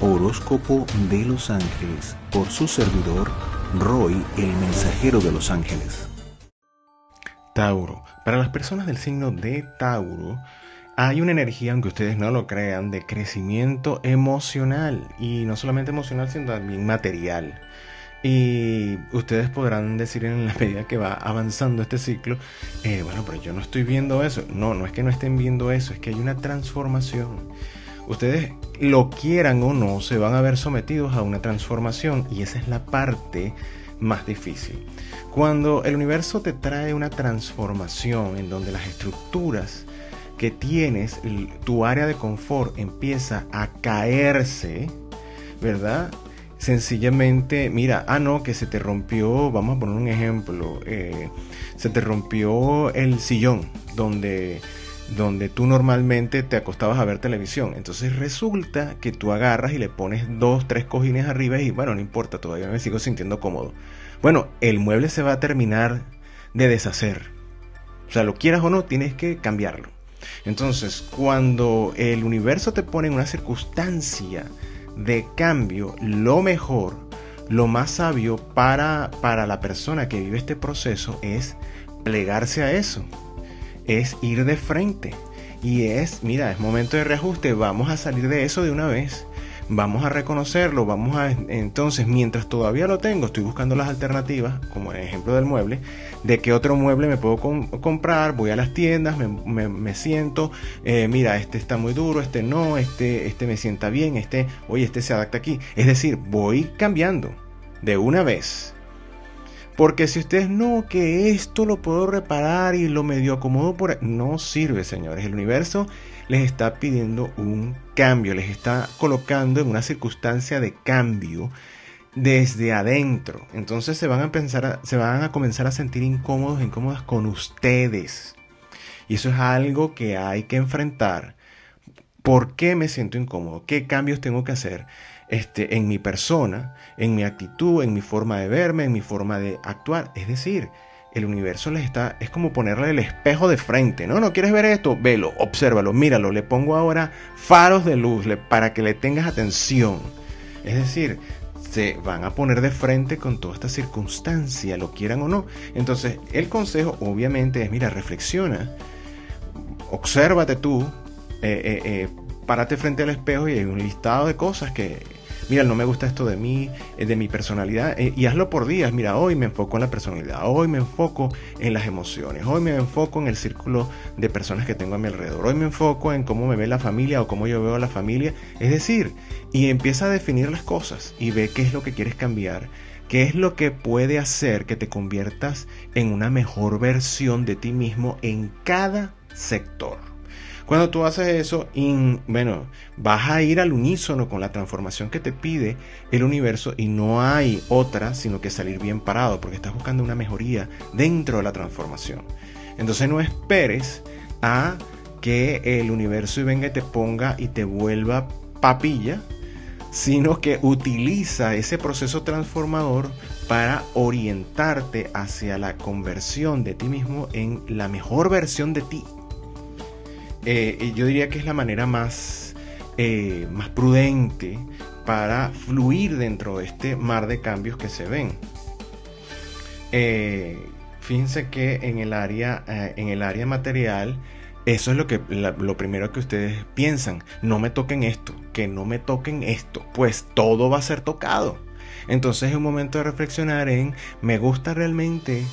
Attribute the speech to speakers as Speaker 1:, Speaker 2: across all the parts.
Speaker 1: Horóscopo de los Ángeles por su servidor Roy, el mensajero de los ángeles.
Speaker 2: Tauro. Para las personas del signo de Tauro, hay una energía, aunque ustedes no lo crean, de crecimiento emocional. Y no solamente emocional, sino también material. Y ustedes podrán decir en la medida que va avanzando este ciclo, eh, bueno, pero yo no estoy viendo eso. No, no es que no estén viendo eso, es que hay una transformación. Ustedes lo quieran o no, se van a ver sometidos a una transformación y esa es la parte más difícil. Cuando el universo te trae una transformación en donde las estructuras que tienes, tu área de confort empieza a caerse, ¿verdad? sencillamente, mira, ah, no, que se te rompió, vamos a poner un ejemplo, eh, se te rompió el sillón donde, donde tú normalmente te acostabas a ver televisión. Entonces resulta que tú agarras y le pones dos, tres cojines arriba y bueno, no importa, todavía me sigo sintiendo cómodo. Bueno, el mueble se va a terminar de deshacer. O sea, lo quieras o no, tienes que cambiarlo. Entonces, cuando el universo te pone en una circunstancia, de cambio, lo mejor, lo más sabio para, para la persona que vive este proceso es plegarse a eso, es ir de frente. Y es, mira, es momento de reajuste, vamos a salir de eso de una vez vamos a reconocerlo, vamos a entonces mientras todavía lo tengo, estoy buscando las alternativas, como el ejemplo del mueble, de qué otro mueble me puedo comprar, voy a las tiendas, me, siento, eh, mira, este está muy duro, este no, este, este me sienta bien, este, oye, este se adapta aquí. Es decir, voy cambiando de una vez. Porque si ustedes no, que esto lo puedo reparar y lo medio acomodo por... No sirve, señores. El universo les está pidiendo un cambio, les está colocando en una circunstancia de cambio desde adentro. Entonces se van a pensar, se van a comenzar a sentir incómodos, incómodas con ustedes. Y eso es algo que hay que enfrentar. ¿Por qué me siento incómodo? ¿Qué cambios tengo que hacer este, en mi persona, en mi actitud, en mi forma de verme, en mi forma de actuar? Es decir, el universo les está, es como ponerle el espejo de frente, ¿no? ¿No quieres ver esto? Velo, obsérvalo, míralo, le pongo ahora faros de luz para que le tengas atención. Es decir, se van a poner de frente con toda esta circunstancia, lo quieran o no. Entonces, el consejo obviamente es, mira, reflexiona, obsérvate tú, eh, eh, eh, párate frente al espejo y hay un listado de cosas que mira, no me gusta esto de mí, eh, de mi personalidad, eh, y hazlo por días, mira, hoy me enfoco en la personalidad, hoy me enfoco en las emociones, hoy me enfoco en el círculo de personas que tengo a mi alrededor, hoy me enfoco en cómo me ve la familia o cómo yo veo a la familia, es decir, y empieza a definir las cosas y ve qué es lo que quieres cambiar. ¿Qué es lo que puede hacer que te conviertas en una mejor versión de ti mismo en cada sector? Cuando tú haces eso, bueno, vas a ir al unísono con la transformación que te pide el universo y no hay otra sino que salir bien parado porque estás buscando una mejoría dentro de la transformación. Entonces no esperes a que el universo venga y te ponga y te vuelva papilla, sino que utiliza ese proceso transformador para orientarte hacia la conversión de ti mismo en la mejor versión de ti. Eh, yo diría que es la manera más, eh, más prudente para fluir dentro de este mar de cambios que se ven. Eh, fíjense que en el área, en el área material, eso es lo, que, lo primero que ustedes piensan. No me toquen esto, que no me toquen esto, pues todo va a ser tocado. Entonces es un momento de reflexionar en, ¿me gusta realmente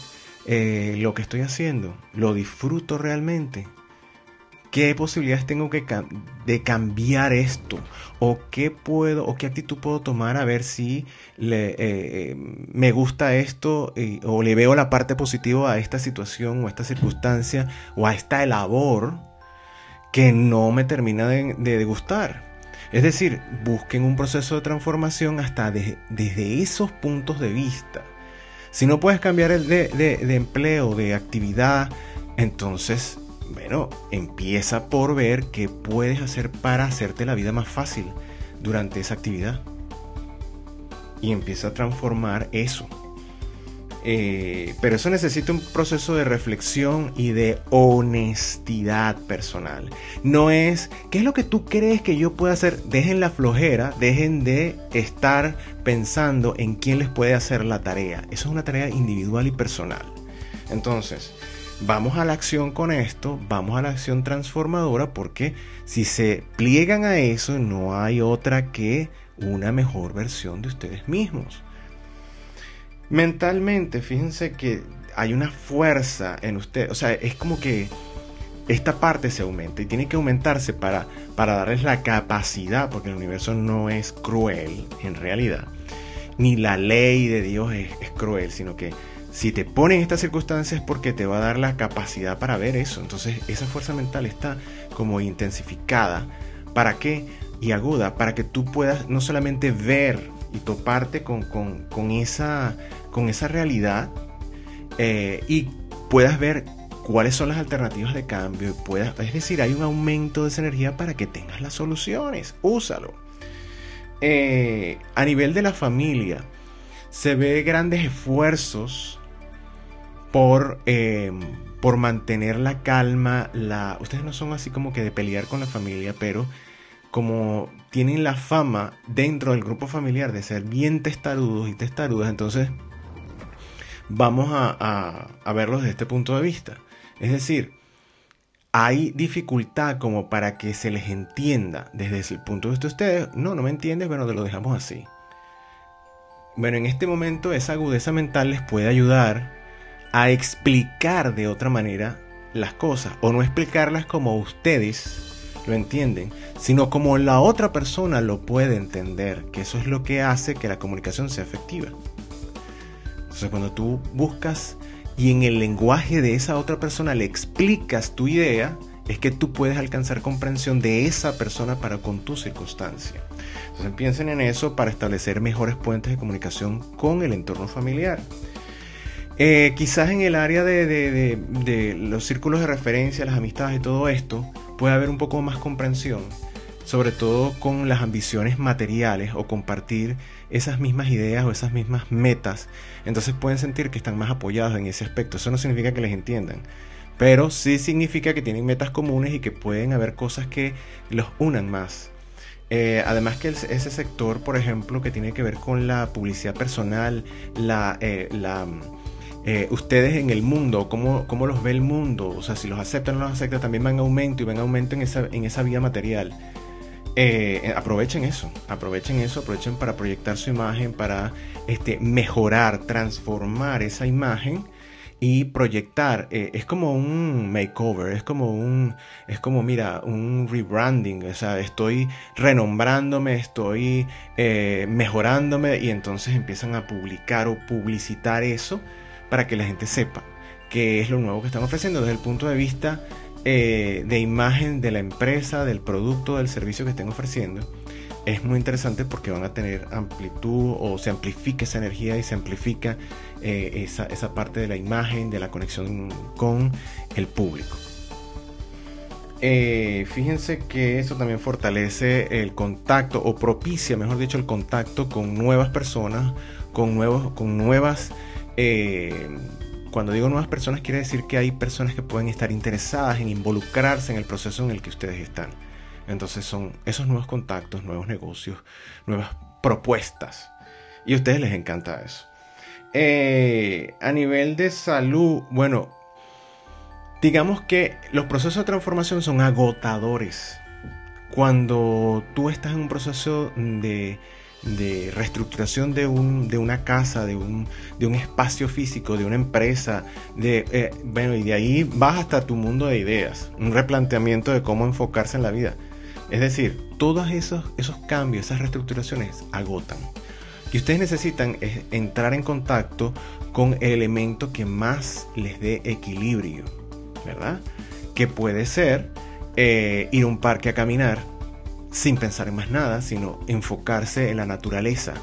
Speaker 2: lo que estoy haciendo? ¿Lo disfruto realmente? ¿Qué posibilidades tengo que de cambiar esto? ¿O qué puedo, o qué actitud puedo tomar a ver si le, eh, eh, me gusta esto o le veo la parte positiva a esta situación o a esta circunstancia o a esta labor que no me termina de, gustar? Es decir, busquen un proceso de transformación hasta desde esos puntos de vista. Si no puedes cambiar el de, de empleo, de actividad, entonces bueno, empieza por ver qué puedes hacer para hacerte la vida más fácil durante esa actividad. Y empieza a transformar eso. Eh, pero eso necesita un proceso de reflexión y de honestidad personal. No es, ¿qué es lo que tú crees que yo puedo hacer? Dejen la flojera, dejen de estar pensando en quién les puede hacer la tarea. Eso es una tarea individual y personal. Entonces, vamos a la acción con esto, vamos a la acción transformadora porque si se pliegan a eso no hay otra que una mejor versión de ustedes mismos. Mentalmente, fíjense que hay una fuerza en usted, o sea, es como que esta parte se aumenta y tiene que aumentarse para, para darles la capacidad, porque el universo no es cruel en realidad, ni la ley de Dios es, es cruel, sino que si te ponen estas circunstancias es porque te va a dar la capacidad para ver eso. Entonces esa fuerza mental está como intensificada. ¿Para qué? Y aguda, para que tú puedas no solamente ver y toparte con, con, esa, con esa realidad eh, y puedas ver cuáles son las alternativas de cambio. Y puedas, es decir, hay un aumento de esa energía para que tengas las soluciones. Úsalo. Eh, a nivel de la familia, se ve grandes esfuerzos por, eh, por mantener la calma. La, ustedes no son así como que de pelear con la familia, pero como tienen la fama dentro del grupo familiar de ser bien testarudos y testarudas, entonces vamos a, verlos desde este punto de vista. Es decir, hay dificultad como para que se les entienda desde el punto de vista de ustedes. No, no me entiendes, bueno, te lo dejamos así. Bueno, en este momento esa agudeza mental les puede ayudar a explicar de otra manera las cosas o no explicarlas como ustedes lo entienden, sino como la otra persona lo puede entender, que eso es lo que hace que la comunicación sea efectiva. Entonces cuando tú buscas y en el lenguaje de esa otra persona le explicas tu idea, es que tú puedes alcanzar comprensión de esa persona para con tu circunstancia. Entonces piensen en eso para establecer mejores puentes de comunicación con el entorno familiar. Eh, quizás en el área de, los círculos de referencia, las amistades y todo esto, puede haber un poco más comprensión, sobre todo con las ambiciones materiales o compartir esas mismas ideas o esas mismas metas. Entonces pueden sentir que están más apoyados en ese aspecto. Eso no significa que les entiendan, pero sí significa que tienen metas comunes y que pueden haber cosas que los unan más. Eh, además que ese sector, por ejemplo, que tiene que ver con la publicidad personal, la, eh, la eh, ustedes en el mundo, cómo, cómo, los ve el mundo, o sea, si los aceptan o no los aceptan, también van en aumento y van en aumento en esa, en esa vía material. Eh, eh, aprovechen eso, aprovechen eso, aprovechen para proyectar su imagen, para este, mejorar, transformar esa imagen y proyectar. es como un makeover, es como un, es como, mira, un rebranding, o sea, estoy renombrándome, estoy mejorándome y entonces empiezan a publicar o publicitar eso para que la gente sepa qué es lo nuevo que están ofreciendo desde el punto de vista eh, de imagen de la empresa, del producto, del servicio que estén ofreciendo. Es muy interesante porque van a tener amplitud o se amplifica esa energía y se amplifica eh, esa, esa parte de la imagen, de la conexión con el público. Eh, fíjense que eso también fortalece el contacto o propicia, mejor dicho, el contacto con nuevas personas, con, nuevos, con nuevas eh, cuando digo nuevas personas, quiere decir que hay personas que pueden estar interesadas en involucrarse en el proceso en el que ustedes están. Entonces son esos nuevos contactos, nuevos negocios, nuevas propuestas. Y a ustedes les encanta eso. Eh, a nivel de salud, bueno, digamos que los procesos de transformación son agotadores. Cuando tú estás en un proceso de de reestructuración de, un, de una casa, de un, de un espacio físico, de una empresa, de, eh, bueno, y de ahí vas hasta tu mundo de ideas, un replanteamiento de cómo enfocarse en la vida. Es decir, todos esos, esos cambios, esas reestructuraciones agotan. Y ustedes necesitan entrar en contacto con el elemento que más les dé equilibrio, ¿verdad? Que puede ser eh, ir a un parque a caminar, sin pensar en más nada, sino enfocarse en la naturaleza.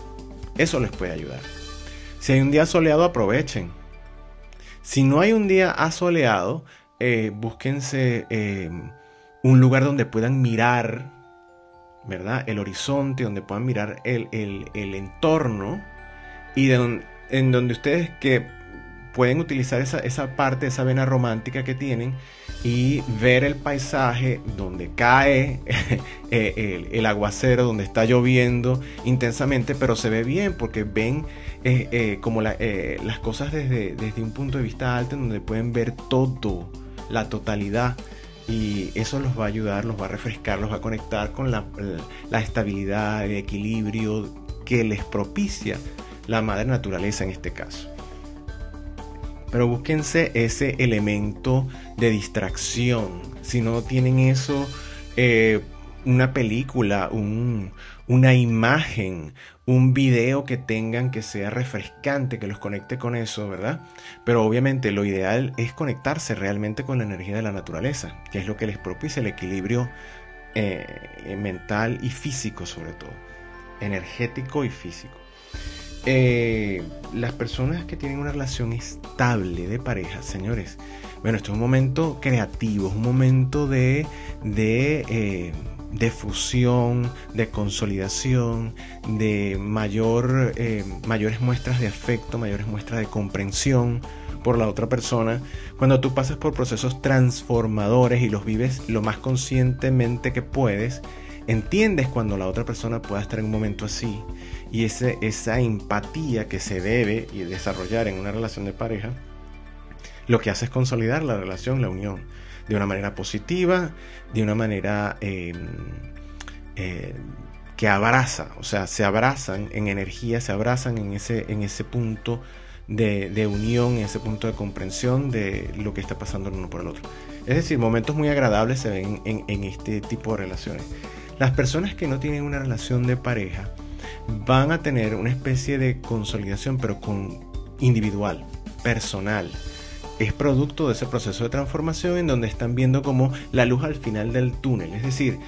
Speaker 2: Eso les puede ayudar. Si hay un día soleado, aprovechen. Si no hay un día asoleado, eh, búsquense em, un lugar donde puedan mirar, ¿verdad? El horizonte, donde puedan mirar el, entorno y en donde ustedes que pueden utilizar esa, esa parte, esa vena romántica que tienen y ver el paisaje donde cae eh, el, aguacero, donde está lloviendo intensamente, pero se ve bien porque ven eh, eh, como las cosas desde, desde un punto de vista alto, donde pueden ver todo, la totalidad. Y eso los va a ayudar, los va a refrescar, los va a conectar con la, la estabilidad, el equilibrio que les propicia la madre naturaleza en este caso. Pero búsquense ese elemento de distracción. Si no tienen eso, eh, una película, una imagen, un video que tengan que sea refrescante, que los conecte con eso, ¿verdad? Pero obviamente lo ideal es conectarse realmente con la energía de la naturaleza, que es lo que les propicia el equilibrio eh, mental y físico sobre todo, energético y físico. Eh, las personas que tienen una relación estable de pareja, señores, bueno, esto es un momento creativo, es un momento de, de, eh, de fusión, de consolidación, de mayor, eh, mayores muestras de afecto, mayores muestras de comprensión por la otra persona. Cuando tú pasas por procesos transformadores y los vives lo más conscientemente que puedes, entiendes cuando la otra persona pueda estar en un momento así y esa empatía que se debe desarrollar en una relación de pareja, lo que hace es consolidar la relación, la unión, de una manera positiva, de una manera em, eh, que abraza, o sea, se abrazan en energía, se abrazan en ese, en ese punto de, unión, en ese punto de comprensión de lo que está pasando el uno por el otro. Es decir, momentos muy agradables se ven en este tipo de relaciones. Las personas que no tienen una relación de pareja, van a tener una especie de consolidación, pero con individual, personal. Es producto de ese proceso de transformación en donde están viendo como la luz al final del túnel. Es decir,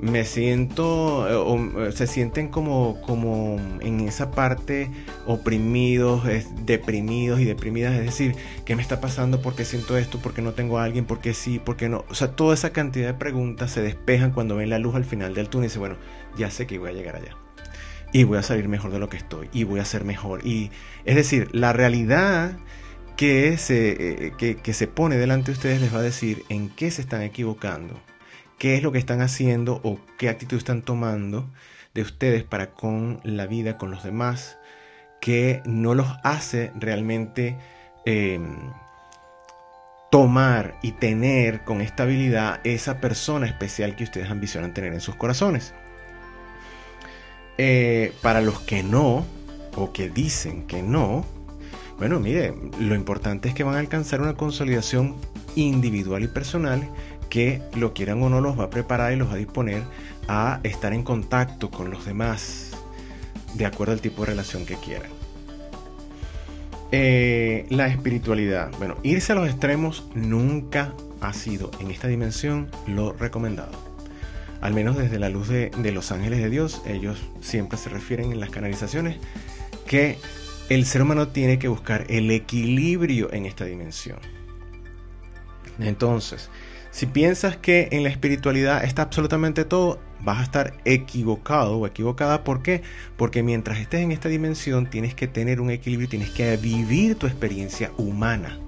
Speaker 2: me siento, eh, o, se sienten como, como en esa parte oprimidos, deprimidos y deprimidas. Es decir, ¿qué me está pasando? ¿Por qué siento esto? ¿Por qué no tengo a alguien? ¿Por qué sí? ¿Por qué no? O sea, toda esa cantidad de preguntas se despejan cuando ven la luz al final del túnel y dicen, bueno, ya sé que voy a llegar allá y voy a salir mejor de lo que estoy y voy a ser mejor. Y es decir, la realidad que se, eh, que, se pone delante de ustedes les va a decir en qué se están equivocando, qué es lo que están haciendo o qué actitud están tomando de ustedes para con la vida, con los demás, que no los hace realmente em, tomar y tener con estabilidad esa persona especial que ustedes ambicionan tener en sus corazones. Eh, para los que no, o que dicen que no, bueno, mire, lo importante es que van a alcanzar una consolidación individual y personal que lo quieran o no los va a preparar y los va a disponer a estar en contacto con los demás de acuerdo al tipo de relación que quieran. Eh, la espiritualidad. Bueno, irse a los extremos nunca ha sido en esta dimensión lo recomendado al menos desde la luz de, los ángeles de Dios, ellos siempre se refieren en las canalizaciones que el ser humano tiene que buscar el equilibrio en esta dimensión. Entonces, si piensas que en la espiritualidad está absolutamente todo, vas a estar equivocado o equivocada. ¿Por qué? Porque mientras estés en esta dimensión tienes que tener un equilibrio, tienes que vivir tu experiencia humana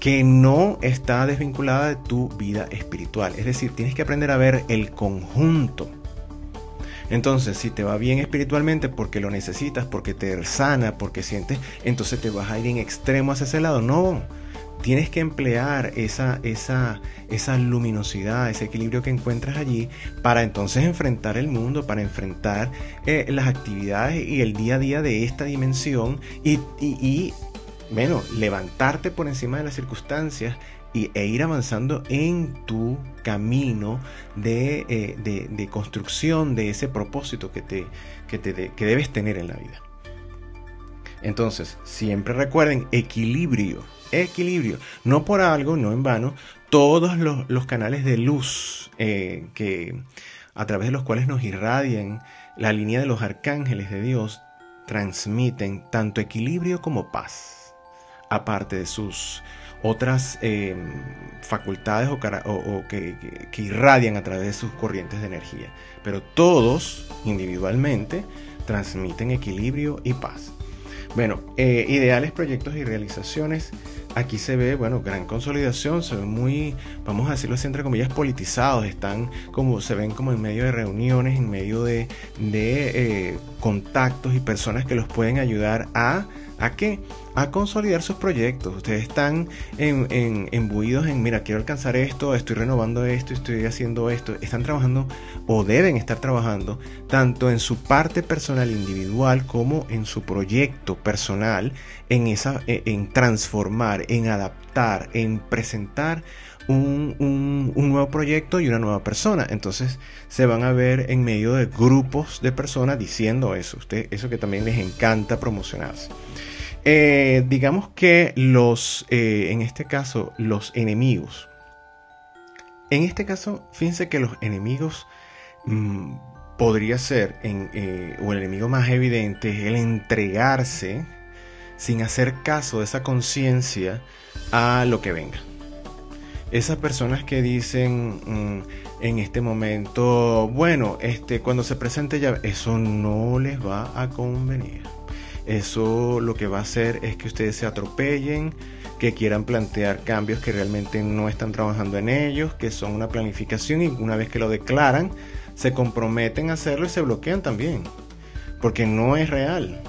Speaker 2: que no está desvinculada de tu vida espiritual. Es decir, tienes que aprender a ver el conjunto. Entonces, si te va bien espiritualmente porque lo necesitas, porque te sana, porque sientes, entonces te vas a ir en extremo hacia ese lado. No, tienes que emplear esa, esa, esa luminosidad, ese equilibrio que encuentras allí para entonces enfrentar el mundo, para enfrentar eh, las actividades y el día a día de esta dimensión y, y bueno, levantarte por encima de las circunstancias y, e ir avanzando en tu camino de, eh, construcción de ese propósito que, te, que, te, que debes tener en la vida. Entonces, siempre recuerden equilibrio, equilibrio. No por algo, no en vano, todos los, canales de luz eh, que, a través de los cuales nos irradian la línea de los arcángeles de Dios transmiten tanto equilibrio como paz aparte de sus otras eh, facultades o, que, irradian a través de sus corrientes de energía. Pero todos individualmente transmiten equilibrio y paz. Bueno, eh, ideales, proyectos y realizaciones. Aquí se ve, bueno, gran consolidación, se ven muy, vamos a decirlo así, entre comillas, politizados, están como, se ven como en medio de reuniones, en medio de, de eh, contactos y personas que los pueden ayudar a ¿A qué? A consolidar sus proyectos. Ustedes están embuidos en, mira, quiero alcanzar esto, estoy renovando esto, estoy haciendo esto. Están trabajando o deben estar trabajando tanto en su parte personal individual como en su proyecto personal, en, esa, e, en transformar, en adaptar, en presentar un, un, nuevo proyecto y una nueva persona. Entonces se van a ver en medio de grupos de personas diciendo eso. Usted, eso que también les encanta promocionarse. Eh, digamos que los, eh, en este caso, los enemigos. En este caso, fíjense que los enemigos mm, podría ser, en, eh, o el enemigo más evidente es el entregarse sin hacer caso de esa conciencia a lo que venga. Esas personas que dicen mm, en este momento, bueno, este, cuando se presente ya, eso no les va a convenir. Eso lo que va a hacer es que ustedes se atropellen, que quieran plantear cambios que realmente no están trabajando en ellos, que son una planificación y una vez que lo declaran, se comprometen a hacerlo y se bloquean también, porque no es real.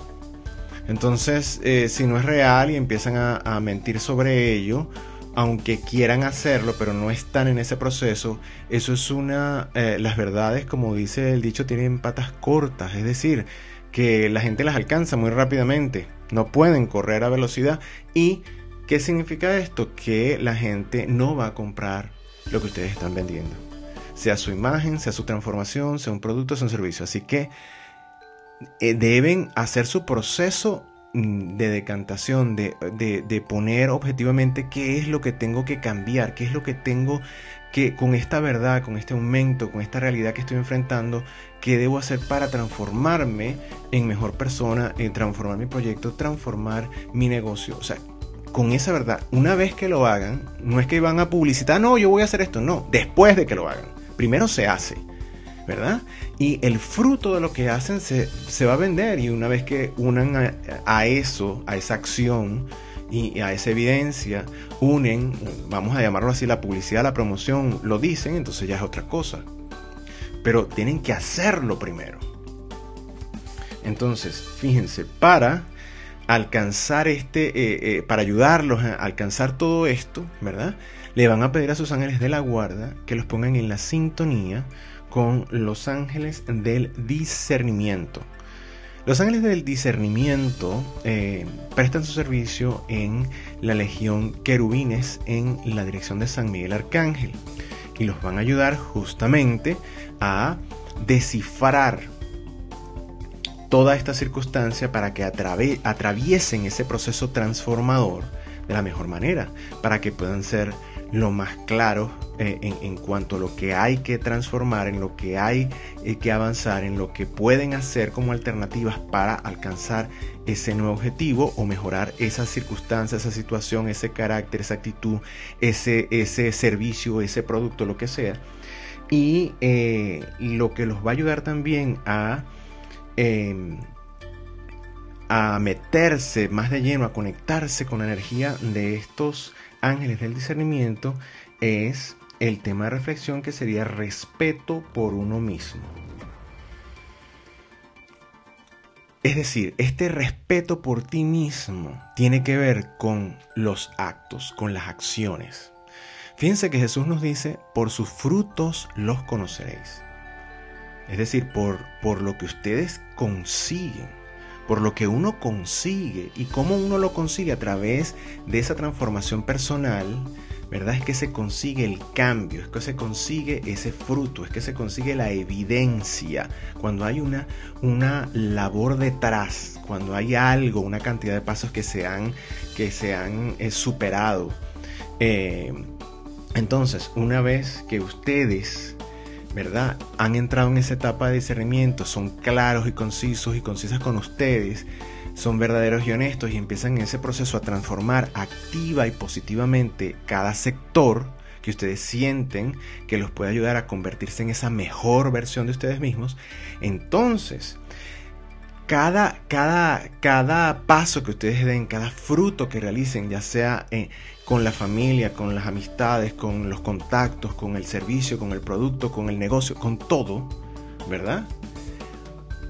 Speaker 2: Entonces, eh, si no es real y empiezan a, mentir sobre ello, aunque quieran hacerlo, pero no están en ese proceso, eso es una... Eh, las verdades, como dice el dicho, tienen patas cortas, es decir, que la gente las alcanza muy rápidamente, no pueden correr a velocidad. ¿Y qué significa esto? Que la gente no va a comprar lo que ustedes están vendiendo, sea su imagen, sea su transformación, sea un producto, sea un servicio. Así que eh, deben hacer su proceso mm, de decantación, de, de, poner objetivamente qué es lo que tengo que cambiar, qué es lo que tengo que con esta verdad, con este aumento, con esta realidad que estoy enfrentando, qué debo hacer para transformarme en mejor persona, en transformar mi proyecto, transformar mi negocio. O sea, con esa verdad, una vez que lo hagan, no es que van a publicitar, no, yo voy a hacer esto, no, después de que lo hagan. Primero se hace, ¿verdad? Y el fruto de lo que hacen se, va a vender y una vez que unan a eso, a esa acción, y a esa evidencia unen, vamos a llamarlo así, la publicidad, la promoción, lo dicen, entonces ya es otra cosa. Pero tienen que hacerlo primero. Entonces, fíjense, para alcanzar este, eh, eh, para ayudarlos a alcanzar todo esto, ¿verdad? Le van a pedir a sus ángeles de la guarda que los pongan en la sintonía con los ángeles del discernimiento. Los ángeles del discernimiento eh, prestan su servicio en la legión querubines en la dirección de San Miguel Arcángel y los van a ayudar justamente a descifrar toda esta circunstancia para que atraviesen ese proceso transformador de la mejor manera, para que puedan ser lo más claro eh, en, cuanto a lo que hay que transformar, en lo que hay eh, que avanzar, en lo que pueden hacer como alternativas para alcanzar ese nuevo objetivo o mejorar esa circunstancia, esa situación, ese carácter, esa actitud, ese, ese servicio, ese producto, lo que sea. Y eh, lo que los va a ayudar también a em, a meterse más de lleno, a conectarse con la energía de estos ángeles del discernimiento es el tema de reflexión que sería respeto por uno mismo. Es decir, este respeto por ti mismo tiene que ver con los actos, con las acciones. Fíjense que Jesús nos dice, por sus frutos los conoceréis. Es decir, por, por lo que ustedes consiguen por lo que uno consigue y cómo uno lo consigue a través de esa transformación personal, ¿verdad? Es que se consigue el cambio, es que se consigue ese fruto, es que se consigue la evidencia. Cuando hay una, una labor detrás, cuando hay algo, una cantidad de pasos que se han, que se han eh, superado. Eh, entonces, una vez que ustedes ¿verdad? Han entrado en esa etapa de discernimiento, son claros y concisos y concisas con ustedes, son verdaderos y honestos y empiezan en ese proceso a transformar activa y positivamente cada sector que ustedes sienten que los puede ayudar a convertirse en esa mejor versión de ustedes mismos, entonces cada, cada, cada paso que ustedes den, cada fruto que realicen, ya sea eh, con la familia, con las amistades, con los contactos, con el servicio, con el producto, con el negocio, con todo, ¿verdad?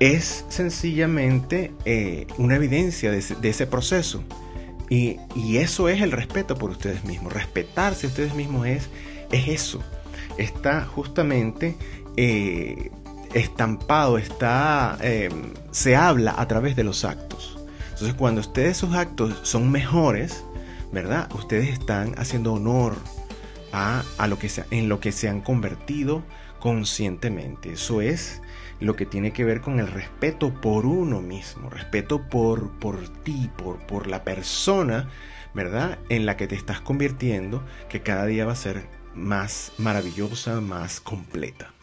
Speaker 2: Es sencillamente eh, una evidencia de ese, proceso. Y, eso es el respeto por ustedes mismos. Respetarse a ustedes mismos es, es eso. Está justamente eh, estampado, está, em, se habla a través de los actos. Entonces cuando ustedes sus actos son mejores, ¿verdad? Ustedes están haciendo honor a, lo que en lo que se han convertido conscientemente. Eso es lo que tiene que ver con el respeto por uno mismo, respeto por, por ti, por, por la persona, ¿verdad? En la que te estás convirtiendo, que cada día va a ser más maravillosa, más completa.